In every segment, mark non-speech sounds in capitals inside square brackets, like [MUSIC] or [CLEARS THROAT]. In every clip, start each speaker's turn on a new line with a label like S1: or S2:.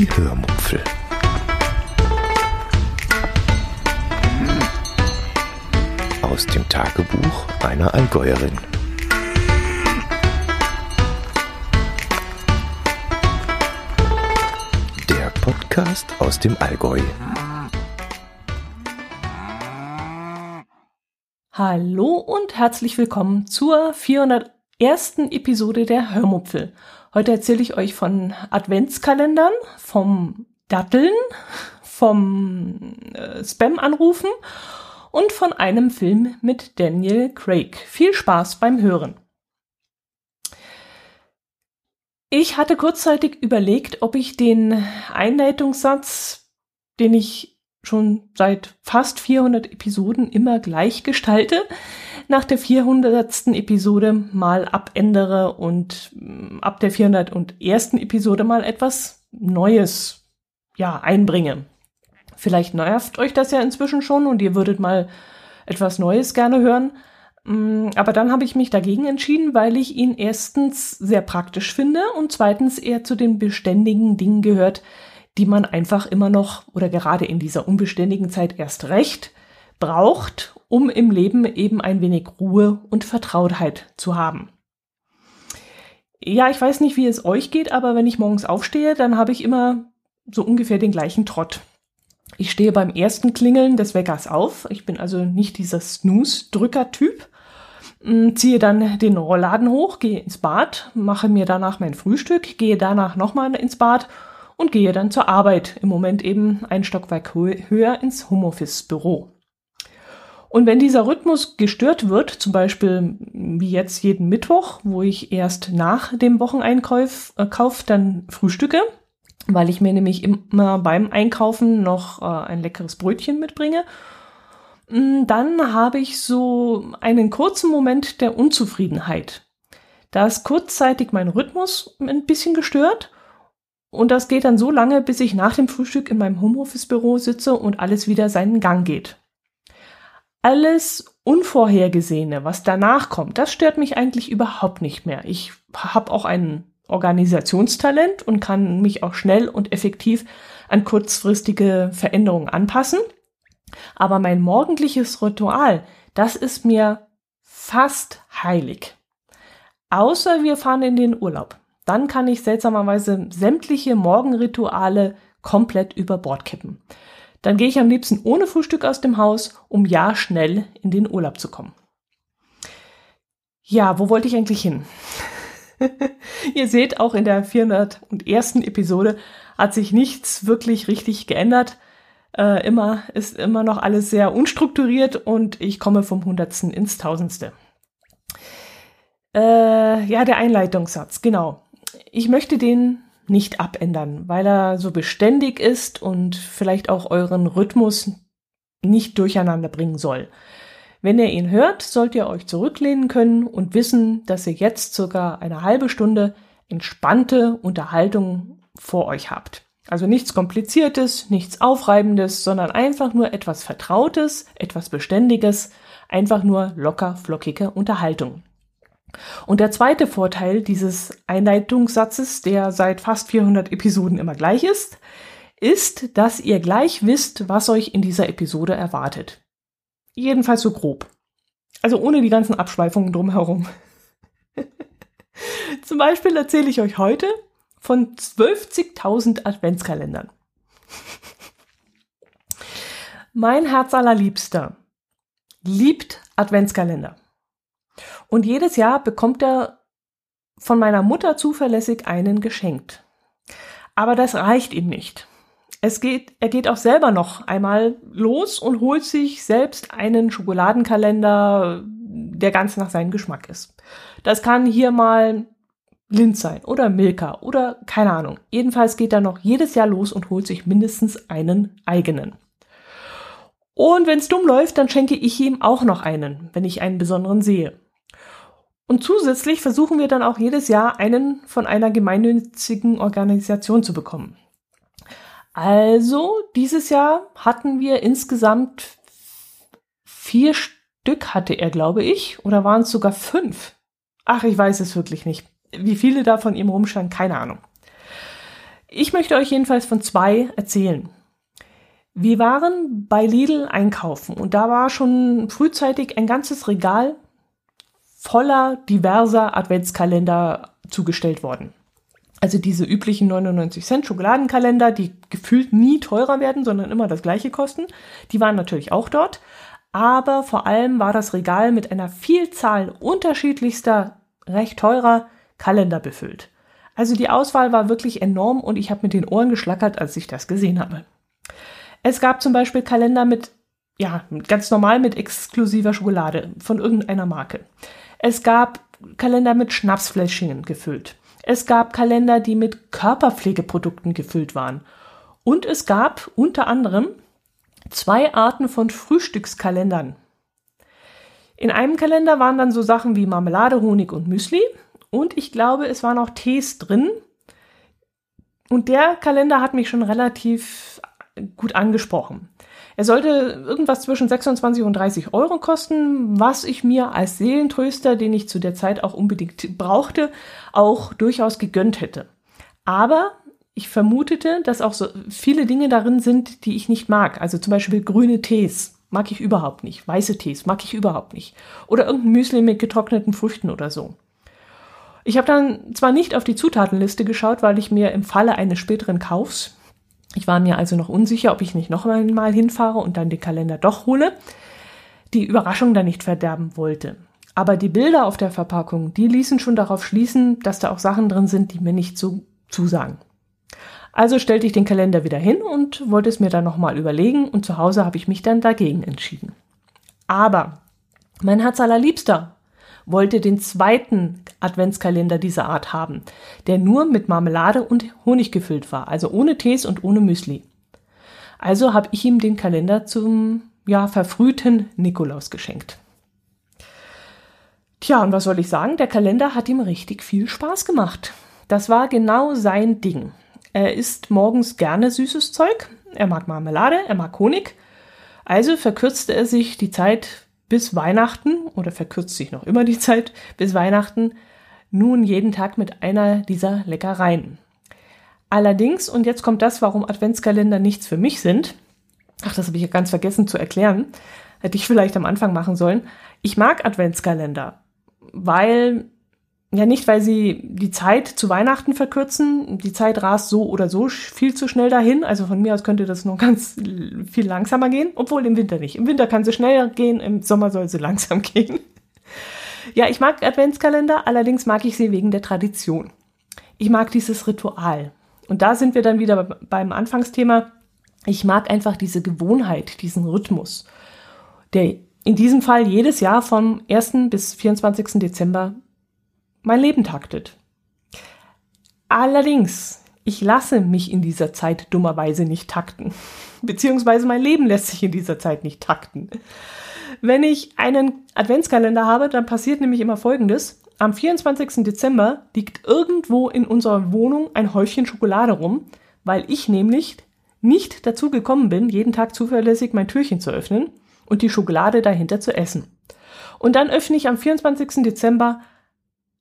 S1: Die Hörmupfel. Aus dem Tagebuch einer Allgäuerin. Der Podcast aus dem Allgäu.
S2: Hallo und herzlich willkommen zur 401. Episode der Hörmupfel. Heute erzähle ich euch von Adventskalendern, vom Datteln, vom äh, Spam-Anrufen und von einem Film mit Daniel Craig. Viel Spaß beim Hören. Ich hatte kurzzeitig überlegt, ob ich den Einleitungssatz, den ich schon seit fast 400 Episoden immer gleich gestalte, nach der 400. Episode mal abändere und mm, ab der 401. Episode mal etwas Neues, ja, einbringe. Vielleicht nervt euch das ja inzwischen schon und ihr würdet mal etwas Neues gerne hören. Mm, aber dann habe ich mich dagegen entschieden, weil ich ihn erstens sehr praktisch finde und zweitens er zu den beständigen Dingen gehört, die man einfach immer noch oder gerade in dieser unbeständigen Zeit erst recht braucht, um im Leben eben ein wenig Ruhe und Vertrautheit zu haben. Ja, ich weiß nicht, wie es euch geht, aber wenn ich morgens aufstehe, dann habe ich immer so ungefähr den gleichen Trott. Ich stehe beim ersten Klingeln des Weckers auf. Ich bin also nicht dieser Snooze-Drücker-Typ. Hm, ziehe dann den Rollladen hoch, gehe ins Bad, mache mir danach mein Frühstück, gehe danach nochmal ins Bad und gehe dann zur Arbeit. Im Moment eben ein Stockwerk höher ins Homeoffice-Büro. Und wenn dieser Rhythmus gestört wird, zum Beispiel wie jetzt jeden Mittwoch, wo ich erst nach dem Wocheneinkauf äh, Kauf dann frühstücke, weil ich mir nämlich immer beim Einkaufen noch äh, ein leckeres Brötchen mitbringe, mm, dann habe ich so einen kurzen Moment der Unzufriedenheit. Da ist kurzzeitig mein Rhythmus ein bisschen gestört und das geht dann so lange, bis ich nach dem Frühstück in meinem Homeoffice-Büro sitze und alles wieder seinen Gang geht alles Unvorhergesehene, was danach kommt, das stört mich eigentlich überhaupt nicht mehr. Ich habe auch ein Organisationstalent und kann mich auch schnell und effektiv an kurzfristige Veränderungen anpassen. Aber mein morgendliches Ritual, das ist mir fast heilig. Außer wir fahren in den Urlaub. Dann kann ich seltsamerweise sämtliche Morgenrituale komplett über Bord kippen. Dann gehe ich am liebsten ohne Frühstück aus dem Haus, um ja schnell in den Urlaub zu kommen. Ja, wo wollte ich eigentlich hin? [LAUGHS] Ihr seht, auch in der 401. Episode hat sich nichts wirklich richtig geändert. Äh, immer ist immer noch alles sehr unstrukturiert und ich komme vom Hundertsten ins Tausendste. Äh, ja, der Einleitungssatz, genau. Ich möchte den nicht abändern, weil er so beständig ist und vielleicht auch euren Rhythmus nicht durcheinander bringen soll. Wenn ihr ihn hört, sollt ihr euch zurücklehnen können und wissen, dass ihr jetzt circa eine halbe Stunde entspannte Unterhaltung vor euch habt. Also nichts Kompliziertes, nichts Aufreibendes, sondern einfach nur etwas Vertrautes, etwas Beständiges, einfach nur locker flockige Unterhaltung. Und der zweite Vorteil dieses Einleitungssatzes, der seit fast 400 Episoden immer gleich ist, ist, dass ihr gleich wisst, was euch in dieser Episode erwartet. Jedenfalls so grob. Also ohne die ganzen Abschweifungen drumherum. [LAUGHS] Zum Beispiel erzähle ich euch heute von 12.000 Adventskalendern. mein Herz allerliebster liebt Adventskalender. Und jedes Jahr bekommt er von meiner Mutter zuverlässig einen geschenkt. Aber das reicht ihm nicht. Es geht, er geht auch selber noch einmal los und holt sich selbst einen Schokoladenkalender, der ganz nach seinem Geschmack ist. Das kann hier mal Linz sein oder Milka oder keine Ahnung. Jedenfalls geht er noch jedes Jahr los und holt sich mindestens einen eigenen. Und wenn es dumm läuft, dann schenke ich ihm auch noch einen, wenn ich einen besonderen sehe. Und zusätzlich versuchen wir dann auch jedes Jahr einen von einer gemeinnützigen Organisation zu bekommen. Also, dieses Jahr hatten wir insgesamt vier Stück hatte er, glaube ich, oder waren es sogar fünf? Ach, ich weiß es wirklich nicht. Wie viele da von ihm rumstanden, keine Ahnung. Ich möchte euch jedenfalls von zwei erzählen. Wir waren bei Lidl einkaufen und da war schon frühzeitig ein ganzes Regal voller diverser Adventskalender zugestellt worden. Also diese üblichen 99 Cent Schokoladenkalender, die gefühlt nie teurer werden, sondern immer das gleiche kosten, die waren natürlich auch dort. Aber vor allem war das Regal mit einer Vielzahl unterschiedlichster, recht teurer Kalender befüllt. Also die Auswahl war wirklich enorm und ich habe mit den Ohren geschlackert, als ich das gesehen habe. Es gab zum Beispiel Kalender mit, ja, ganz normal mit exklusiver Schokolade von irgendeiner Marke. Es gab Kalender mit Schnapsfläschchen gefüllt. Es gab Kalender, die mit Körperpflegeprodukten gefüllt waren. Und es gab unter anderem zwei Arten von Frühstückskalendern. In einem Kalender waren dann so Sachen wie Marmelade, Honig und Müsli. Und ich glaube, es waren auch Tees drin. Und der Kalender hat mich schon relativ gut angesprochen. Er sollte irgendwas zwischen 26 und 30 Euro kosten, was ich mir als Seelentröster, den ich zu der Zeit auch unbedingt brauchte, auch durchaus gegönnt hätte. Aber ich vermutete, dass auch so viele Dinge darin sind, die ich nicht mag. Also zum Beispiel grüne Tees mag ich überhaupt nicht. Weiße Tees mag ich überhaupt nicht. Oder irgendein Müsli mit getrockneten Früchten oder so. Ich habe dann zwar nicht auf die Zutatenliste geschaut, weil ich mir im Falle eines späteren Kaufs ich war mir also noch unsicher, ob ich nicht noch einmal hinfahre und dann den Kalender doch hole, die Überraschung dann nicht verderben wollte. Aber die Bilder auf der Verpackung, die ließen schon darauf schließen, dass da auch Sachen drin sind, die mir nicht so zusagen. Also stellte ich den Kalender wieder hin und wollte es mir dann nochmal überlegen und zu Hause habe ich mich dann dagegen entschieden. Aber mein Herz allerliebster wollte den zweiten Adventskalender dieser Art haben, der nur mit Marmelade und Honig gefüllt war, also ohne Tees und ohne Müsli. Also habe ich ihm den Kalender zum ja verfrühten Nikolaus geschenkt. Tja, und was soll ich sagen? Der Kalender hat ihm richtig viel Spaß gemacht. Das war genau sein Ding. Er isst morgens gerne süßes Zeug, er mag Marmelade, er mag Honig. Also verkürzte er sich die Zeit bis Weihnachten oder verkürzt sich noch immer die Zeit bis Weihnachten nun jeden Tag mit einer dieser Leckereien. Allerdings, und jetzt kommt das, warum Adventskalender nichts für mich sind. Ach, das habe ich ja ganz vergessen zu erklären. Hätte ich vielleicht am Anfang machen sollen. Ich mag Adventskalender, weil ja, nicht, weil sie die Zeit zu Weihnachten verkürzen. Die Zeit rast so oder so viel zu schnell dahin. Also von mir aus könnte das noch [LAUGHS] ganz viel langsamer gehen. Obwohl im Winter nicht. Im Winter kann sie schneller gehen, im Sommer soll sie [LAUGHS] langsam gehen. Ja, ich mag Adventskalender, allerdings mag ich sie wegen der Tradition. Ich mag dieses Ritual. Und da sind wir dann wieder beim Anfangsthema. Ich mag einfach diese Gewohnheit, diesen Rhythmus, der in diesem Fall jedes Jahr vom 1. bis 24. Dezember mein Leben taktet. Allerdings, ich lasse mich in dieser Zeit dummerweise nicht takten. [LAUGHS] Beziehungsweise mein Leben lässt sich in dieser Zeit nicht takten. Wenn ich einen Adventskalender habe, dann passiert nämlich immer Folgendes. Am 24. Dezember liegt irgendwo in unserer Wohnung ein Häufchen Schokolade rum, weil ich nämlich nicht dazu gekommen bin, jeden Tag zuverlässig mein Türchen zu öffnen und die Schokolade dahinter zu essen. Und dann öffne ich am 24. Dezember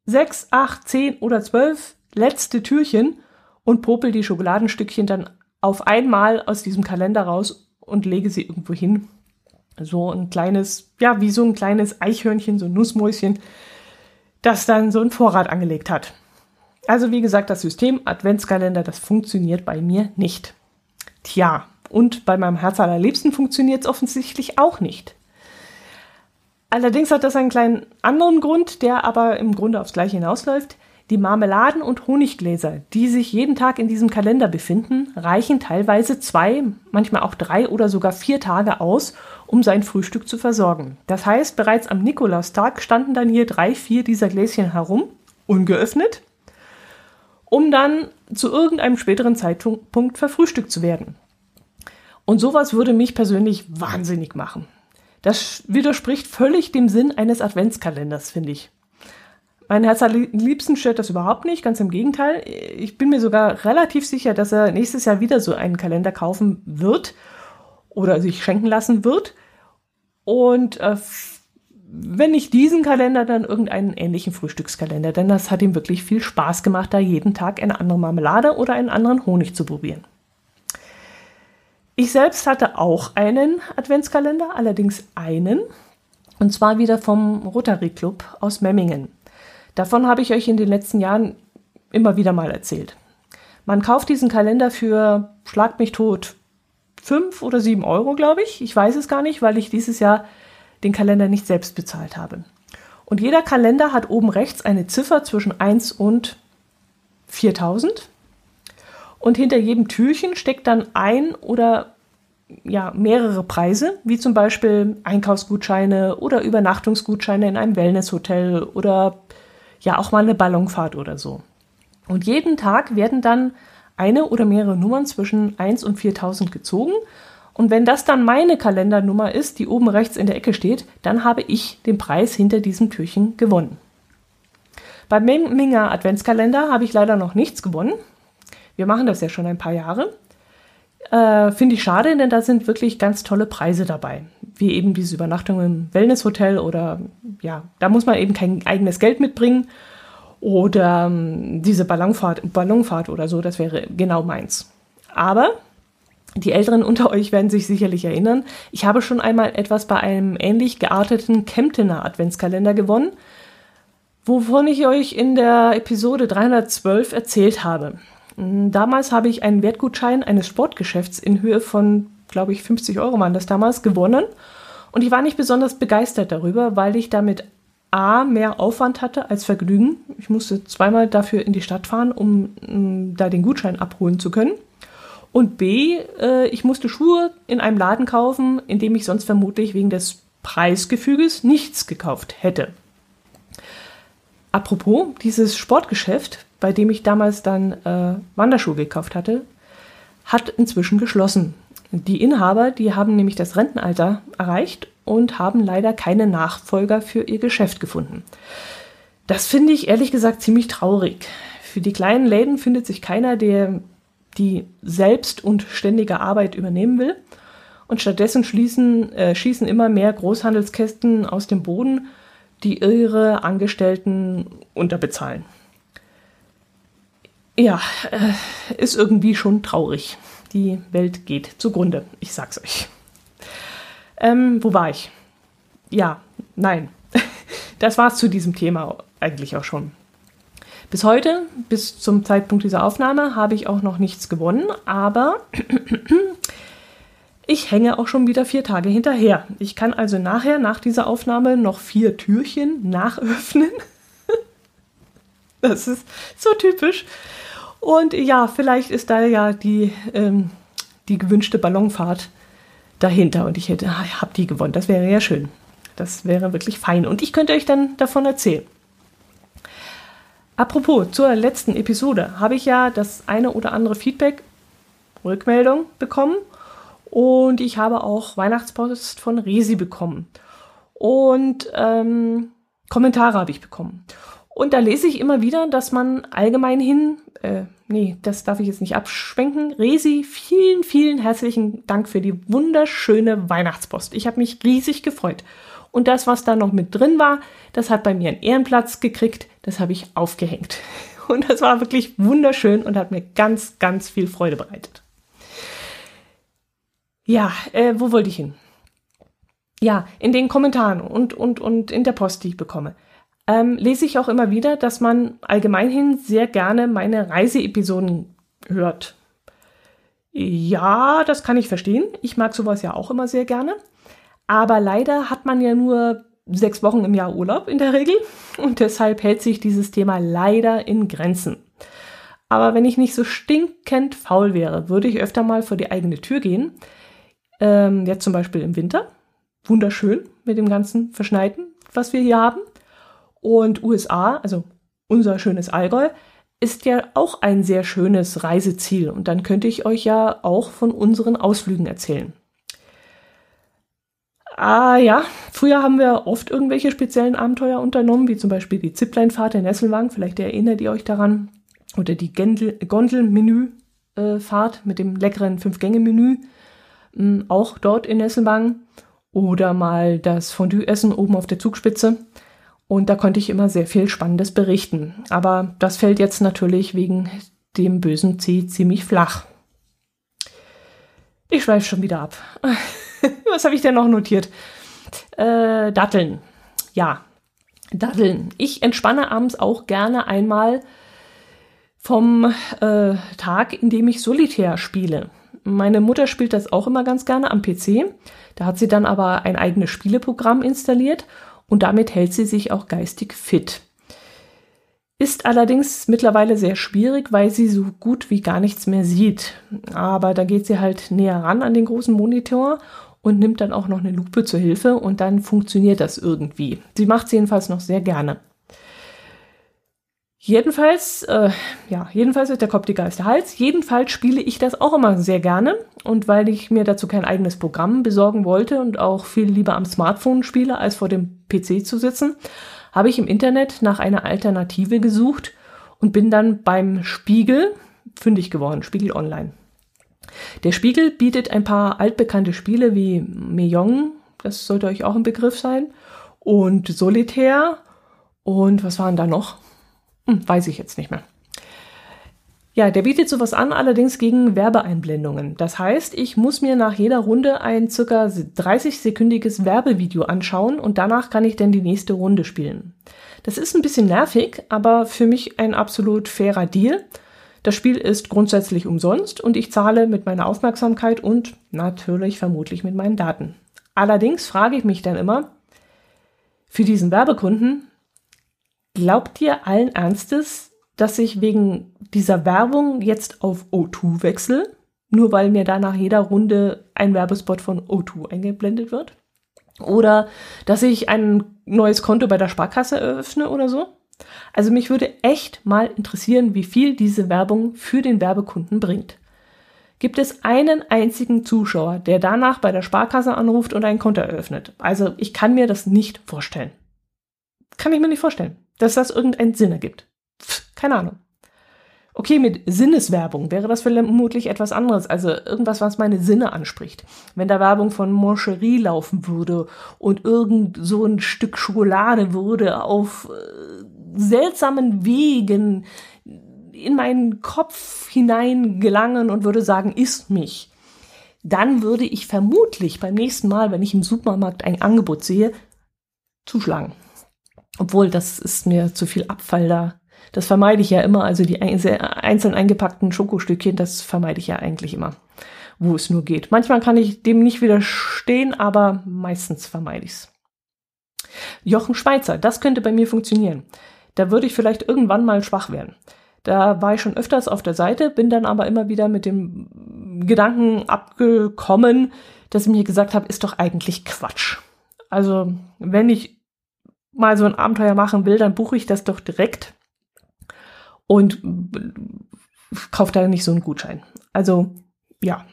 S2: sechs, acht, zehn oder zwölf letzte Türchen und popel die Schokoladenstückchen dann auf einmal aus diesem Kalender raus und lege sie irgendwo hin. So ein kleines, ja, wie so ein kleines Eichhörnchen, so ein Nussmäuschen, das dann so einen Vorrat angelegt hat. Also wie gesagt, das System Adventskalender, das funktioniert bei mir nicht. Tja, und bei meinem Herz allerliebsten funktioniert es offensichtlich auch nicht. Allerdings hat das einen kleinen anderen Grund, der aber im Grunde aufs Gleiche hinausläuft. Die Marmeladen und Honiggläser, die sich jeden Tag in diesem Kalender befinden, reichen teilweise zwei, manchmal auch drei oder sogar vier Tage aus, um sein Frühstück zu versorgen. Das heißt, bereits am Nikolaustag standen dann hier drei, vier dieser Gläschen herum, ungeöffnet, um dann zu irgendeinem späteren Zeitpunkt verfrühstückt zu werden. Und sowas würde mich persönlich wahnsinnig machen. Das widerspricht völlig dem Sinn eines Adventskalenders, finde ich. Mein Herz liebsten stört das überhaupt nicht, ganz im Gegenteil. Ich bin mir sogar relativ sicher, dass er nächstes Jahr wieder so einen Kalender kaufen wird oder sich schenken lassen wird. Und äh, wenn nicht diesen Kalender, dann irgendeinen ähnlichen Frühstückskalender, denn das hat ihm wirklich viel Spaß gemacht, da jeden Tag eine andere Marmelade oder einen anderen Honig zu probieren. Ich selbst hatte auch einen Adventskalender, allerdings einen, und zwar wieder vom Rotary Club aus Memmingen. Davon habe ich euch in den letzten Jahren immer wieder mal erzählt. Man kauft diesen Kalender für, schlag mich tot, fünf oder sieben Euro, glaube ich. Ich weiß es gar nicht, weil ich dieses Jahr den Kalender nicht selbst bezahlt habe. Und jeder Kalender hat oben rechts eine Ziffer zwischen 1 und 4000. Und hinter jedem Türchen steckt dann ein oder ja, mehrere Preise, wie zum Beispiel Einkaufsgutscheine oder Übernachtungsgutscheine in einem Wellnesshotel oder ja auch mal eine Ballonfahrt oder so. Und jeden Tag werden dann eine oder mehrere Nummern zwischen 1 und 4000 gezogen. Und wenn das dann meine Kalendernummer ist, die oben rechts in der Ecke steht, dann habe ich den Preis hinter diesem Türchen gewonnen. Beim Minger Adventskalender habe ich leider noch nichts gewonnen. Wir machen das ja schon ein paar Jahre. Äh, Finde ich schade, denn da sind wirklich ganz tolle Preise dabei. Wie eben diese Übernachtung im Wellnesshotel oder ja, da muss man eben kein eigenes Geld mitbringen. Oder ähm, diese Ballonfahrt, Ballonfahrt oder so, das wäre genau meins. Aber die Älteren unter euch werden sich sicherlich erinnern, ich habe schon einmal etwas bei einem ähnlich gearteten Kemptener Adventskalender gewonnen, wovon ich euch in der Episode 312 erzählt habe. Damals habe ich einen Wertgutschein eines Sportgeschäfts in Höhe von, glaube ich, 50 Euro waren das damals, gewonnen. Und ich war nicht besonders begeistert darüber, weil ich damit A, mehr Aufwand hatte als Vergnügen. Ich musste zweimal dafür in die Stadt fahren, um, um da den Gutschein abholen zu können. Und B, äh, ich musste Schuhe in einem Laden kaufen, in dem ich sonst vermutlich wegen des Preisgefüges nichts gekauft hätte. Apropos, dieses Sportgeschäft bei dem ich damals dann äh, Wanderschuhe gekauft hatte, hat inzwischen geschlossen. Die Inhaber, die haben nämlich das Rentenalter erreicht und haben leider keine Nachfolger für ihr Geschäft gefunden. Das finde ich ehrlich gesagt ziemlich traurig. Für die kleinen Läden findet sich keiner, der die selbst und ständige Arbeit übernehmen will. Und stattdessen schließen, äh, schießen immer mehr Großhandelskästen aus dem Boden, die ihre Angestellten unterbezahlen ja, äh, ist irgendwie schon traurig. Die Welt geht zugrunde, ich sag's euch. Ähm, wo war ich? Ja, nein. [LAUGHS] Das war's zu diesem Thema eigentlich auch schon. Bis heute, bis zum Zeitpunkt dieser Aufnahme, habe ich auch noch nichts gewonnen, aber ich hänge auch schon wieder vier Tage hinterher. Ich kann also nachher, nach dieser Aufnahme, noch vier Türchen nachöffnen. [LAUGHS] Das ist so typisch. Und ja, vielleicht ist da ja die, ähm, die gewünschte Ballonfahrt dahinter und ich hätte, ah, habe die gewonnen. Das wäre ja schön. Das wäre wirklich fein. Und ich könnte euch dann davon erzählen. Apropos, zur letzten Episode habe ich ja das eine oder andere Feedback, Rückmeldung bekommen. Und ich habe auch Weihnachtspost von Resi bekommen. Und ähm, Kommentare habe ich bekommen. Und da lese ich immer wieder, dass man allgemein hin, äh, nee, das darf ich jetzt nicht abschwenken. Resi, vielen, vielen herzlichen Dank für die wunderschöne Weihnachtspost. Ich habe mich riesig gefreut. Und das, was da noch mit drin war, das hat bei mir einen Ehrenplatz gekriegt. Das habe ich aufgehängt. [LAUGHS] Und das war wirklich wunderschön und hat mir ganz, ganz viel Freude bereitet. Ja, äh, wo wollte ich hin? Ja, in den Kommentaren und, und, und in der Post, die ich bekomme ähm, lese ich auch immer wieder, dass man allgemeinhin sehr gerne meine Reiseepisoden hört. Ja, das kann ich verstehen. Ich mag sowas ja auch immer sehr gerne. Aber leider hat man ja nur sechs Wochen im Jahr Urlaub in der Regel [LAUGHS] und deshalb hält sich dieses Thema leider in Grenzen. Aber wenn ich nicht so stinkend faul wäre, würde ich öfter mal vor die eigene Tür gehen. Ähm, jetzt zum Beispiel im Winter. Wunderschön mit dem ganzen Verschneiten, was wir hier haben. Und USA, also unser schönes Allgäu, ist ja auch ein sehr schönes Reiseziel. Und dann könnte ich euch ja auch von unseren Ausflügen erzählen. Ah ja, früher haben wir oft irgendwelche speziellen Abenteuer unternommen, wie zum Beispiel die Zipleinfahrt in Nesselwang, vielleicht erinnert ihr euch daran, oder die Gondelmenüfahrt mit dem leckeren Fünf-Gänge-Menü, hm, auch dort in Nesselwang. oder mal das Fondue essen oben auf der Zugspitze. Und da konnte ich immer sehr viel Spannendes berichten. Aber das fällt jetzt natürlich wegen dem bösen C ziemlich flach. Ich schweife schon wieder ab. [LAUGHS] Was habe ich denn noch notiert? Äh, Datteln. Ja, Datteln. Ich entspanne abends auch gerne einmal vom äh, Tag, in dem ich solitär spiele. Meine Mutter spielt das auch immer ganz gerne am PC. Da hat sie dann aber ein eigenes Spieleprogramm installiert und damit hält sie sich auch geistig fit. Ist allerdings mittlerweile sehr schwierig, weil sie so gut wie gar nichts mehr sieht. Aber da geht sie halt näher ran an den großen Monitor und nimmt dann auch noch eine Lupe zur Hilfe und dann funktioniert das irgendwie. Sie macht es jedenfalls noch sehr gerne. Jedenfalls, äh, ja, jedenfalls ist der Kopf die der Hals. Jedenfalls spiele ich das auch immer sehr gerne. Und weil ich mir dazu kein eigenes Programm besorgen wollte und auch viel lieber am Smartphone spiele, als vor dem PC zu sitzen, habe ich im Internet nach einer Alternative gesucht und bin dann beim Spiegel fündig geworden, Spiegel Online. Der Spiegel bietet ein paar altbekannte Spiele wie Meyong, das sollte euch auch ein Begriff sein, und Solitär und was waren da noch? Hm, weiß ich jetzt nicht mehr. Ja, der bietet sowas an, allerdings gegen Werbeeinblendungen. Das heißt, ich muss mir nach jeder Runde ein circa 30-sekündiges Werbevideo anschauen und danach kann ich dann die nächste Runde spielen. Das ist ein bisschen nervig, aber für mich ein absolut fairer Deal. Das Spiel ist grundsätzlich umsonst und ich zahle mit meiner Aufmerksamkeit und natürlich vermutlich mit meinen Daten. Allerdings frage ich mich dann immer, für diesen Werbekunden Glaubt ihr allen Ernstes, dass ich wegen dieser Werbung jetzt auf O2 wechsle? Nur weil mir da nach jeder Runde ein Werbespot von O2 eingeblendet wird? Oder dass ich ein neues Konto bei der Sparkasse eröffne oder so? Also mich würde echt mal interessieren, wie viel diese Werbung für den Werbekunden bringt. Gibt es einen einzigen Zuschauer, der danach bei der Sparkasse anruft und ein Konto eröffnet? Also ich kann mir das nicht vorstellen. Kann ich mir nicht vorstellen dass das irgendeinen Sinn ergibt. Pff, keine Ahnung. Okay, mit Sinneswerbung wäre das vermutlich etwas anderes, also irgendwas, was meine Sinne anspricht. Wenn da Werbung von Moncherie laufen würde und irgend so ein Stück Schokolade würde auf äh, seltsamen Wegen in meinen Kopf hinein gelangen und würde sagen, isst mich, dann würde ich vermutlich beim nächsten Mal, wenn ich im Supermarkt ein Angebot sehe, zuschlagen. Obwohl, das ist mir zu viel Abfall da. Das vermeide ich ja immer. Also die einzeln eingepackten Schokostückchen, das vermeide ich ja eigentlich immer, wo es nur geht. Manchmal kann ich dem nicht widerstehen, aber meistens vermeide ich es. Jochen Schweizer, das könnte bei mir funktionieren. Da würde ich vielleicht irgendwann mal schwach werden. Da war ich schon öfters auf der Seite, bin dann aber immer wieder mit dem Gedanken abgekommen, dass ich mir gesagt habe, ist doch eigentlich Quatsch. Also, wenn ich mal so ein Abenteuer machen will, dann buche ich das doch direkt und kaufe da nicht so einen Gutschein. Also ja.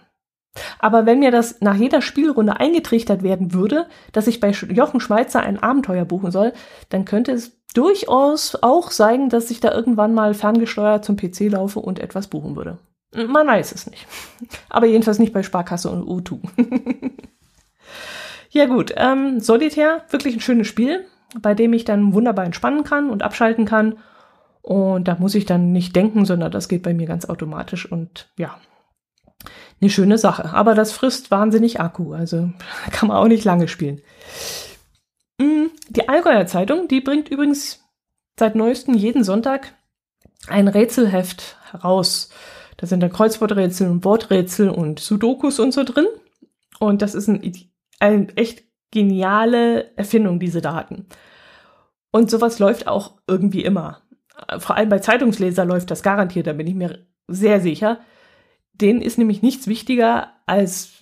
S2: Aber wenn mir das nach jeder Spielrunde eingetrichtert werden würde, dass ich bei Jochen Schweizer ein Abenteuer buchen soll, dann könnte es durchaus auch sein, dass ich da irgendwann mal ferngesteuert zum PC laufe und etwas buchen würde. Man weiß es nicht. Aber jedenfalls nicht bei Sparkasse und U2. [LAUGHS] ja gut, ähm, Solitär, wirklich ein schönes Spiel bei dem ich dann wunderbar entspannen kann und abschalten kann. Und da muss ich dann nicht denken, sondern das geht bei mir ganz automatisch und ja, eine schöne Sache. Aber das frisst wahnsinnig Akku, also [LAUGHS] kann man auch nicht lange spielen. Mm, die Allgäuer Zeitung, die bringt übrigens seit neuestem jeden Sonntag ein Rätselheft heraus. Da sind dann Kreuzworträtsel und Worträtsel und Sudokus und so drin. Und das ist ein, ein echt geniale Erfindung, diese Daten. Und sowas läuft auch irgendwie immer. Vor allem bei Zeitungsleser läuft das garantiert, da bin ich mir sehr sicher. Denen ist nämlich nichts wichtiger, als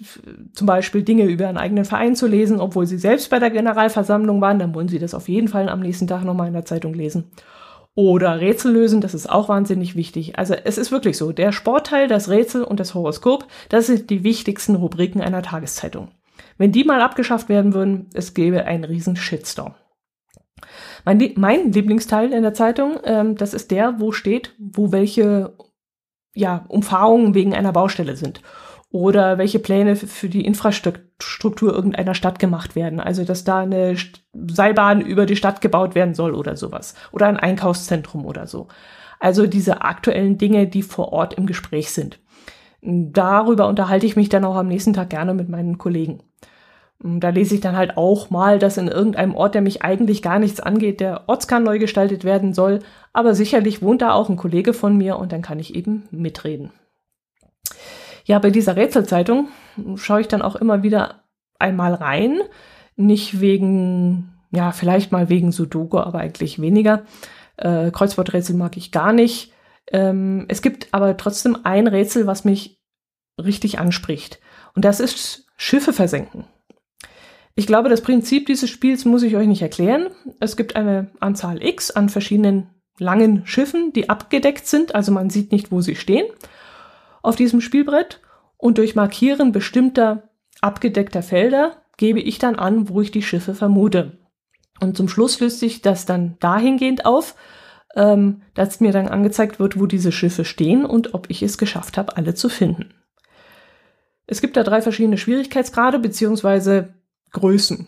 S2: zum Beispiel Dinge über einen eigenen Verein zu lesen, obwohl sie selbst bei der Generalversammlung waren. Dann wollen sie das auf jeden Fall am nächsten Tag nochmal in der Zeitung lesen. Oder Rätsel lösen, das ist auch wahnsinnig wichtig. Also es ist wirklich so, der Sportteil, das Rätsel und das Horoskop, das sind die wichtigsten Rubriken einer Tageszeitung. Wenn die mal abgeschafft werden würden, es gäbe einen riesen Shitstorm. Mein, mein Lieblingsteil in der Zeitung, ähm, das ist der, wo steht, wo welche ja, Umfahrungen wegen einer Baustelle sind. oder welche Pläne für die Infrastruktur irgendeiner Stadt gemacht werden. Also, dass da eine Seilbahn über die Stadt gebaut werden soll oder sowas. Oder ein Einkaufszentrum oder so. Also diese aktuellen Dinge, die vor Ort im Gespräch sind. Darüber unterhalte ich mich dann auch am nächsten Tag gerne mit meinen Kollegen. Da lese ich dann halt auch mal, dass in irgendeinem Ort, der mich eigentlich gar nichts angeht, der Ortskern neu gestaltet werden soll. Aber sicherlich wohnt da auch ein Kollege von mir und dann kann ich eben mitreden. Ja, bei dieser Rätselzeitung schaue ich dann auch immer wieder einmal rein. Nicht wegen, ja, vielleicht mal wegen Sudoku, aber eigentlich weniger. Äh, Kreuzworträtsel mag ich gar nicht. Ähm, es gibt aber trotzdem ein Rätsel, was mich richtig anspricht. Und das ist Schiffe versenken. Ich glaube, das Prinzip dieses Spiels muss ich euch nicht erklären. Es gibt eine Anzahl X an verschiedenen langen Schiffen, die abgedeckt sind, also man sieht nicht, wo sie stehen auf diesem Spielbrett und durch Markieren bestimmter abgedeckter Felder gebe ich dann an, wo ich die Schiffe vermute. Und zum Schluss löst sich das dann dahingehend auf, ähm, dass mir dann angezeigt wird, wo diese Schiffe stehen und ob ich es geschafft habe, alle zu finden. Es gibt da drei verschiedene Schwierigkeitsgrade beziehungsweise Größen.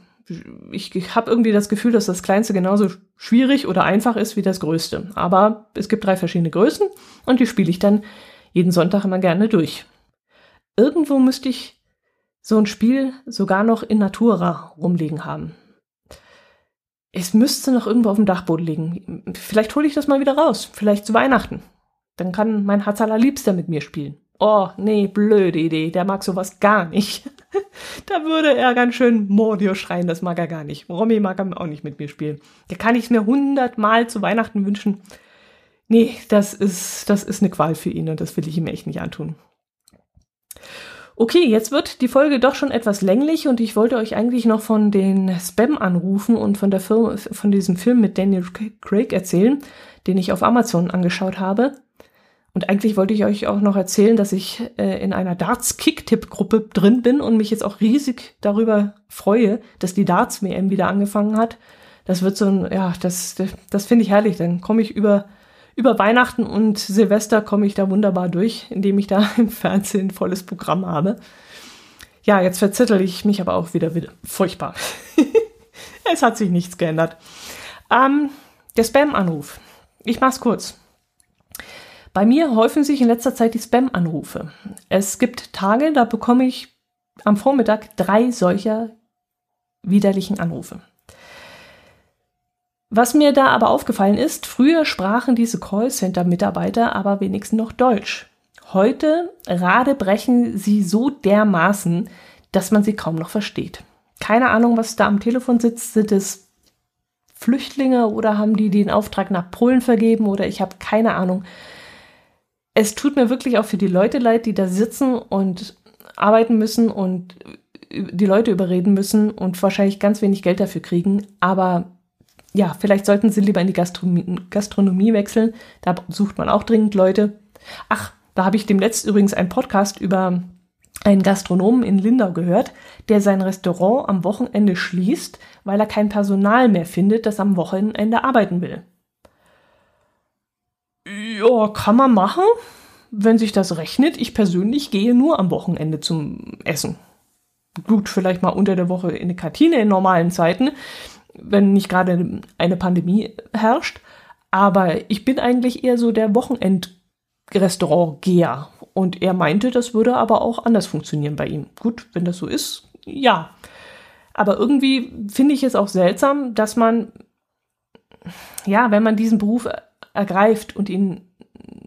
S2: Ich habe irgendwie das Gefühl, dass das kleinste genauso schwierig oder einfach ist wie das größte. Aber es gibt drei verschiedene Größen und die spiele ich dann jeden Sonntag immer gerne durch. Irgendwo müsste ich so ein Spiel sogar noch in Natura rumliegen haben. Es müsste noch irgendwo auf dem Dachboden liegen. Vielleicht hole ich das mal wieder raus. Vielleicht zu Weihnachten. Dann kann mein Herz allerliebster mit mir spielen. Oh, nee, blöde Idee. Der mag sowas gar nicht. [LAUGHS] da würde er ganz schön Mordio schreien. Das mag er gar nicht. Romy mag er auch nicht mit mir spielen. Da kann ich mir hundertmal zu Weihnachten wünschen. Nee, das ist, das ist eine Qual für ihn und das will ich ihm echt nicht antun. Okay, jetzt wird die Folge doch schon etwas länglich und ich wollte euch eigentlich noch von den Spam-Anrufen und von der Film, von diesem Film mit Daniel Craig erzählen, den ich auf Amazon angeschaut habe. Und eigentlich wollte ich euch auch noch erzählen, dass ich äh, in einer Darts-Kick-Tipp-Gruppe drin bin und mich jetzt auch riesig darüber freue, dass die Darts-WM wieder angefangen hat. Das wird so ein, ja, das, das finde ich herrlich. Dann komme ich über über Weihnachten und Silvester komme ich da wunderbar durch, indem ich da [LAUGHS] im Fernsehen ein volles Programm habe. Ja, jetzt verzettel ich mich aber auch wieder, wieder. furchtbar. [LAUGHS] es hat sich nichts geändert. Ähm, der Spam-Anruf. Ich mach's kurz. Bei mir häufen sich in letzter Zeit die Spam-Anrufe. Es gibt Tage, da bekomme ich am Vormittag drei solcher widerlichen Anrufe. Was mir da aber aufgefallen ist, früher sprachen diese Callcenter-Mitarbeiter aber wenigstens noch Deutsch. Heute radebrechen sie so dermaßen, dass man sie kaum noch versteht. Keine Ahnung, was da am Telefon sitzt. Sind es Flüchtlinge oder haben die den Auftrag nach Polen vergeben oder ich habe keine Ahnung. Es tut mir wirklich auch für die Leute leid, die da sitzen und arbeiten müssen und die Leute überreden müssen und wahrscheinlich ganz wenig Geld dafür kriegen. Aber ja, vielleicht sollten Sie lieber in die Gastronomie, Gastronomie wechseln. Da sucht man auch dringend Leute. Ach, da habe ich demnächst übrigens einen Podcast über einen Gastronomen in Lindau gehört, der sein Restaurant am Wochenende schließt, weil er kein Personal mehr findet, das am Wochenende arbeiten will. Ja, kann man machen, wenn sich das rechnet. Ich persönlich gehe nur am Wochenende zum Essen. Gut, vielleicht mal unter der Woche in eine Kantine in normalen Zeiten wenn nicht gerade eine Pandemie herrscht. Aber ich bin eigentlich eher so der Wochenend-Restaurantgeher. Und er meinte, das würde aber auch anders funktionieren bei ihm. Gut, wenn das so ist, ja. Aber irgendwie finde ich es auch seltsam, dass man, ja, wenn man diesen Beruf ergreift und ihn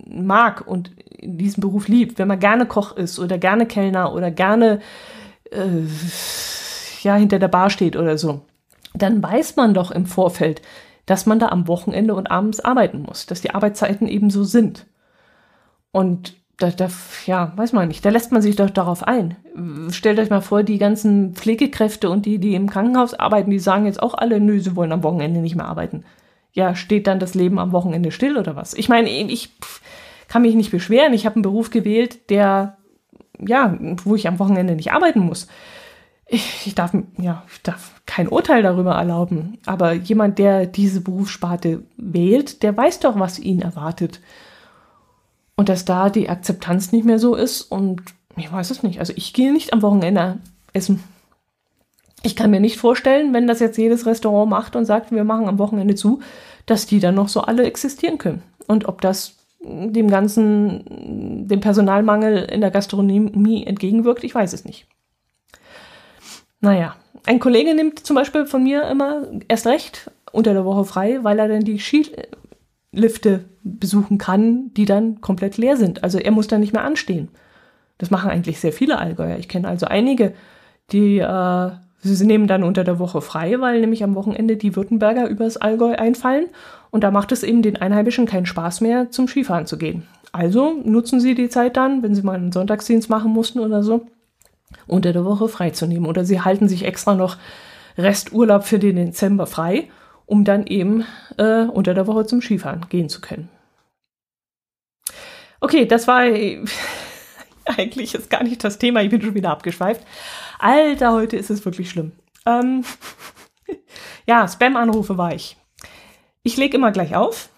S2: mag und diesen Beruf liebt, wenn man gerne Koch ist oder gerne Kellner oder gerne äh, ja hinter der Bar steht oder so, dann weiß man doch im Vorfeld, dass man da am Wochenende und abends arbeiten muss, dass die Arbeitszeiten eben so sind. Und da, da, ja, weiß man nicht, da lässt man sich doch darauf ein. Stellt euch mal vor, die ganzen Pflegekräfte und die, die im Krankenhaus arbeiten, die sagen jetzt auch alle, nö, sie wollen am Wochenende nicht mehr arbeiten. Ja, steht dann das Leben am Wochenende still oder was? Ich meine, ich kann mich nicht beschweren. Ich habe einen Beruf gewählt, der, ja, wo ich am Wochenende nicht arbeiten muss ich, ich darf, ja, ich darf kein Urteil darüber erlauben, aber jemand, der diese Berufssparte wählt, der weiß doch, was ihn erwartet. Und dass da die Akzeptanz nicht mehr so ist und Ich weiß es nicht. Also ich gehe nicht am Wochenende essen. Ich kann mir nicht vorstellen, wenn das jetzt jedes Restaurant macht und sagt, wir machen am Wochenende zu, dass die dann noch so alle existieren können. Und ob das dem ganzen, dem Personalmangel in der Gastronomie entgegenwirkt, ich weiß es nicht. Naja, ein Kollege nimmt zum Beispiel von mir immer erst recht unter der Woche frei, weil er dann die Skilifte besuchen kann, die dann komplett leer sind. Also er muss dann nicht mehr anstehen. Das machen eigentlich sehr viele Allgäuer. Ich kenne also einige, die äh, sie nehmen dann unter der Woche frei, weil nämlich am Wochenende die Württemberger übers Allgäu einfallen und da macht es eben den Einheimischen keinen Spaß mehr, zum Skifahren zu gehen. Also nutzen sie die Zeit dann, wenn sie mal einen Sonntagsdienst machen mussten oder so, unter der Woche freizunehmen. Oder sie halten sich extra noch Resturlaub für den Dezember frei, um dann eben äh, unter der Woche zum Skifahren gehen zu können. Okay, das war eigentlich ist gar nicht das Thema, ich bin schon wieder abgeschweift. Alter, heute ist es wirklich schlimm. Ähm, [LAUGHS] ja, Spam-Anrufe war ich. Ich lege immer gleich auf.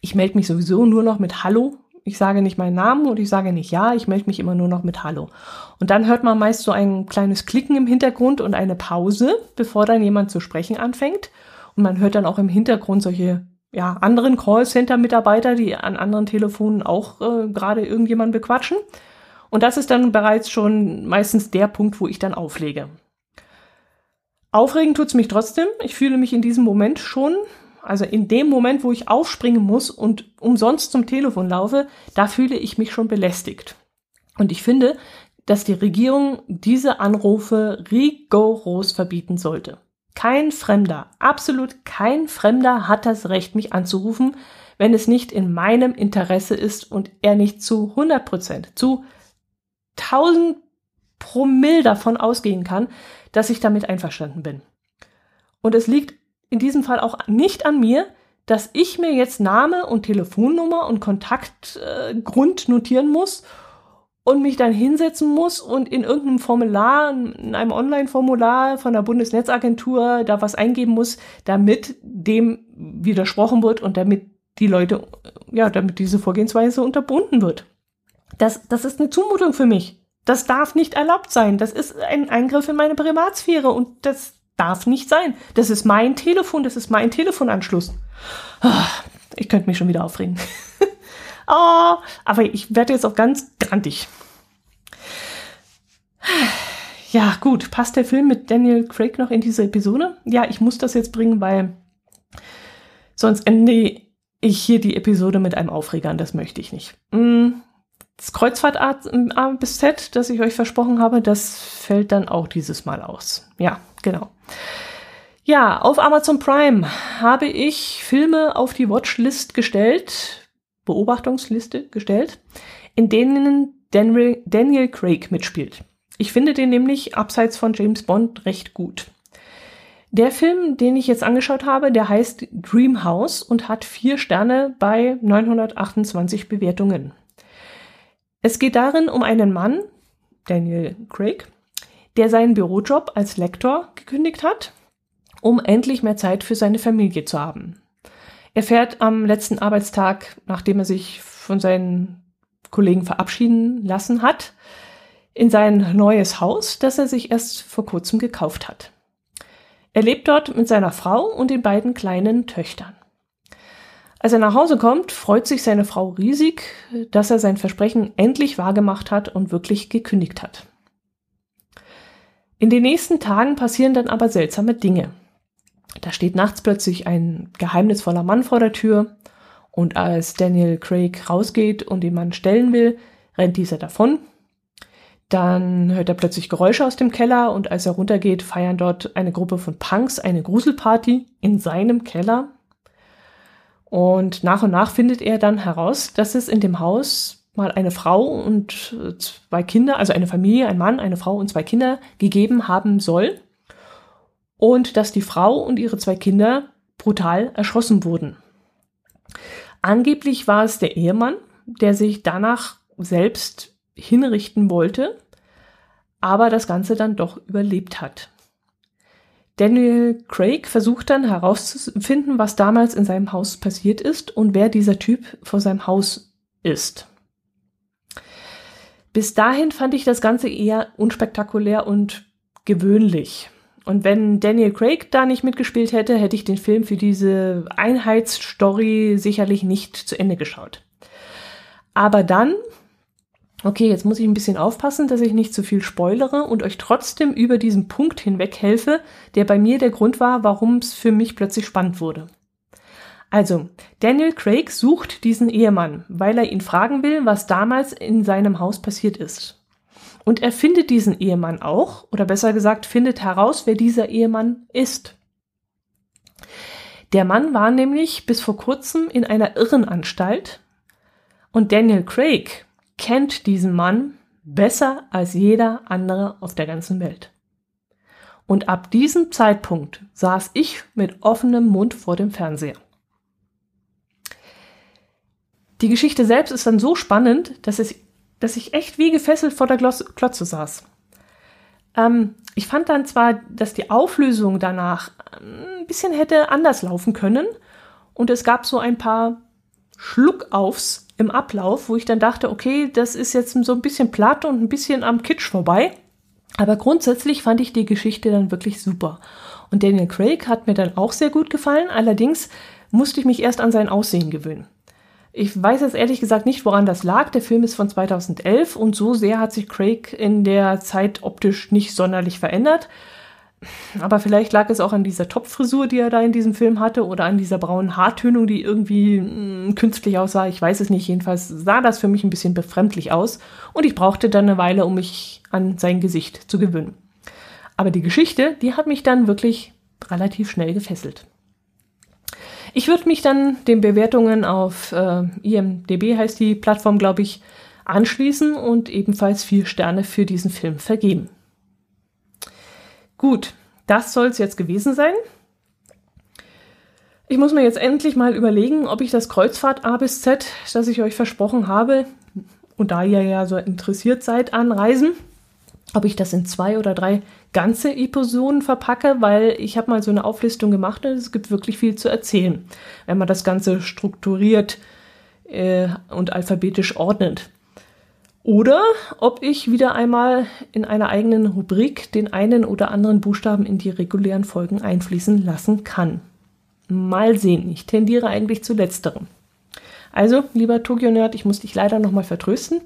S2: Ich melde mich sowieso nur noch mit Hallo. Ich sage nicht meinen Namen und ich sage nicht Ja, ich melde mich immer nur noch mit Hallo. Und dann hört man meist so ein kleines Klicken im Hintergrund und eine Pause, bevor dann jemand zu sprechen anfängt. Und man hört dann auch im Hintergrund solche ja, anderen Callcenter-Mitarbeiter, die an anderen Telefonen auch äh, gerade irgendjemanden bequatschen. Und das ist dann bereits schon meistens der Punkt, wo ich dann auflege. Aufregend tut's mich trotzdem. Ich fühle mich in diesem Moment schon, also in dem Moment, wo ich aufspringen muss und umsonst zum Telefon laufe, da fühle ich mich schon belästigt. Und ich finde, dass die Regierung diese Anrufe rigoros verbieten sollte. Kein Fremder, absolut kein Fremder hat das Recht, mich anzurufen, wenn es nicht in meinem Interesse ist und er nicht zu 100 Prozent, zu 1000 Promille davon ausgehen kann, dass ich damit einverstanden bin. Und es liegt in diesem Fall auch nicht an mir, dass ich mir jetzt Name und Telefonnummer und Kontaktgrund äh, notieren muss und mich dann hinsetzen muss und in irgendeinem Formular, in einem Online-Formular von der Bundesnetzagentur da was eingeben muss, damit dem widersprochen wird und damit die Leute, ja, damit diese Vorgehensweise unterbunden wird. Das, das ist eine Zumutung für mich. Das darf nicht erlaubt sein. Das ist ein Eingriff in meine Privatsphäre und das darf nicht sein. Das ist mein Telefon, das ist mein Telefonanschluss. Ah, ich könnte mich schon wieder aufregen. oh, [LAUGHS] aber ich werde jetzt auch ganz grantig. Ja, gut. Passt der Film mit Daniel Craig noch in diese Episode? Ja, ich muss das jetzt bringen, weil sonst ende ich hier die Episode mit einem Aufreger und das möchte ich nicht. Mm, das Kreuzfahrt A, bis Z, das ich euch versprochen habe, das fällt dann auch dieses Mal aus. Ja, genau. Ja, auf Amazon Prime habe ich Filme auf die Watchlist gestellt, Beobachtungsliste gestellt, in denen Daniel, Craig mitspielt. Ich finde den nämlich abseits von James Bond recht gut. Der Film, den ich jetzt angeschaut habe, der heißt Dream House und hat vier Sterne bei 928 Bewertungen. Es geht darin um einen Mann, Daniel Craig, der seinen Bürojob als Lektor gekündigt hat, um endlich mehr Zeit für seine Familie zu haben. Er fährt am letzten Arbeitstag, nachdem er sich von seinen Kollegen verabschieden lassen hat, in sein neues Haus, das er sich erst vor kurzem gekauft hat. Er lebt dort mit seiner Frau und den beiden kleinen Töchtern. Als er nach Hause kommt, freut sich seine Frau riesig, dass er sein Versprechen endlich wahrgemacht hat und wirklich gekündigt hat. In den nächsten Tagen passieren dann aber seltsame Dinge. Da steht nachts plötzlich ein geheimnisvoller Mann vor der Tür und als Daniel Craig rausgeht und den Mann stellen will, rennt dieser davon. Dann hört er plötzlich Geräusche aus dem Keller und als er runtergeht, feiern dort eine Gruppe von Punks eine Gruselparty in seinem Keller. Und nach und nach findet er dann heraus, dass es in dem Haus mal eine Frau und äh, zwei Kinder, also eine Familie, ein Mann, eine Frau und zwei Kinder gegeben haben soll. Und dass die Frau und ihre zwei Kinder brutal erschossen wurden. Angeblich war es der Ehemann, der sich danach selbst hinrichten wollte, aber das Ganze dann doch überlebt hat. Daniel Craig versucht dann herauszufinden, was damals in seinem Haus passiert ist und wer dieser Typ vor seinem Haus ist. Bis dahin fand ich das Ganze eher unspektakulär und gewöhnlich. Und wenn Daniel Craig da nicht mitgespielt hätte, hätte ich den Film für diese Einheitsstory sicherlich nicht zu Ende geschaut. Aber dann, okay, jetzt muss ich ein bisschen aufpassen, dass ich nicht zu viel spoilere und euch trotzdem über diesen Punkt hinweg helfe, der bei mir der Grund war, warum es für mich plötzlich spannend wurde. Also, Daniel Craig sucht diesen Ehemann, weil er ihn fragen will, was damals in seinem Haus passiert ist. Und er findet diesen Ehemann auch, oder besser gesagt, findet heraus, wer dieser Ehemann ist. Der Mann war nämlich bis vor kurzem in einer Irrenanstalt und Daniel Craig kennt diesen Mann besser als jeder andere auf der ganzen Welt. Und ab diesem Zeitpunkt saß ich mit offenem Mund vor dem Fernseher. Die Geschichte selbst ist dann so spannend, dass, es, dass ich echt wie gefesselt vor der Klotze saß. Ähm, ich fand dann zwar, dass die Auflösung danach ein bisschen hätte anders laufen können und es gab so ein paar Schluckaufs im Ablauf, wo ich dann dachte, okay, das ist jetzt so ein bisschen platt und ein bisschen am Kitsch vorbei. Aber grundsätzlich fand ich die Geschichte dann wirklich super. Und Daniel Craig hat mir dann auch sehr gut gefallen. Allerdings musste ich mich erst an sein Aussehen gewöhnen. Ich weiß jetzt ehrlich gesagt nicht, woran das lag. Der Film ist von 2011 und so sehr hat sich Craig in der Zeit optisch nicht sonderlich verändert. Aber vielleicht lag es auch an dieser Topfrisur, die er da in diesem Film hatte, oder an dieser braunen Haartönung, die irgendwie mh, mm, künstlich aussah. Ich weiß es nicht. Jedenfalls sah das für mich ein bisschen befremdlich aus. Und ich brauchte dann eine Weile, um mich an sein Gesicht zu gewöhnen. Aber die Geschichte, die hat mich dann wirklich relativ schnell gefesselt. Ich würde mich dann den Bewertungen auf äh, IMDB heißt die Plattform, glaube ich, anschließen und ebenfalls vier Sterne für diesen Film vergeben. Gut, das soll es jetzt gewesen sein. Ich muss mir jetzt endlich mal überlegen, ob ich das Kreuzfahrt A bis Z, das ich euch versprochen habe, und da ihr ja so interessiert seid an Reisen, ob ich das in zwei oder drei ganze Episoden verpacke, weil ich habe mal so eine Auflistung gemacht und es gibt wirklich viel zu erzählen, wenn man das Ganze strukturiert äh, und alphabetisch ordnet. Oder ob ich wieder einmal in einer eigenen Rubrik den einen oder anderen Buchstaben in die regulären Folgen einfließen lassen kann. Mal sehen, ich tendiere eigentlich zu letzterem. Also, lieber Tokyo Nerd, ich muss dich leider nochmal vertrösten.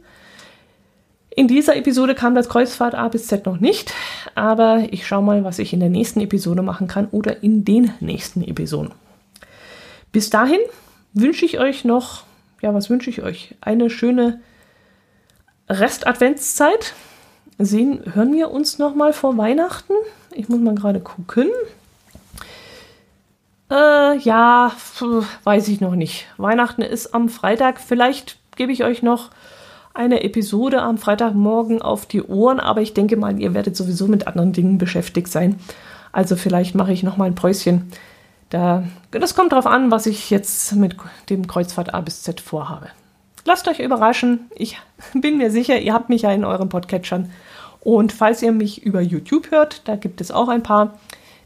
S2: In dieser Episode kam das Kreuzfahrt A bis Z noch nicht, aber ich schaue mal, was ich in der nächsten Episode machen kann oder in den nächsten Episoden. Bis dahin wünsche ich euch noch, ja, was wünsche ich euch? Eine schöne Rest-Adventszeit. Sehen, hören wir uns noch mal vor Weihnachten? Ich muss mal gerade gucken. Äh, ja, weiß ich noch nicht. Weihnachten ist am Freitag. Vielleicht gebe ich euch noch eine Episode am Freitagmorgen auf die Ohren, aber ich denke mal, ihr werdet sowieso mit anderen Dingen beschäftigt sein. Also vielleicht mache ich noch mal ein Päuschen. Da, das kommt darauf an, was ich jetzt mit dem Kreuzfahrt A bis Z vorhabe. Lasst euch überraschen. Ich [LAUGHS] bin mir sicher, ihr habt mich ja in euren Podcatchern. Und falls ihr mich über YouTube hört, da gibt es auch ein paar,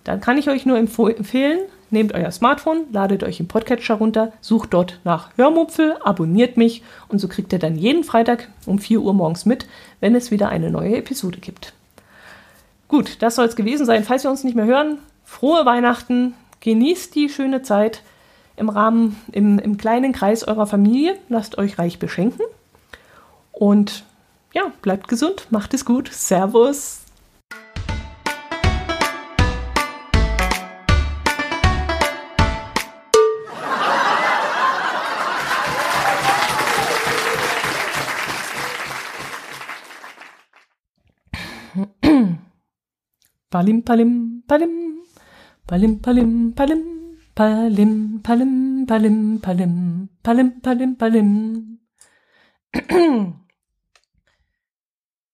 S2: dann kann ich euch nur empfehlen, nehmt euer Smartphone, ladet euch im Podcatcher runter, sucht dort nach Hörmupfel, abonniert mich und so kriegt ihr dann jeden Freitag um 4 Uhr morgens mit, wenn es wieder eine neue Episode gibt. Gut, das soll es gewesen sein. Falls wir uns nicht mehr hören, frohe Weihnachten, genießt die schöne Zeit im Rahmen, im, im kleinen Kreis eurer Familie, lasst euch reich beschenken. Und ja, bleibt gesund, macht es gut, Servus. [CLEARS THROAT] Palim, palim, palim, palim, palim, palim, palim, palim, palim, palim, palim, palim, palim. [CLEARS THROAT]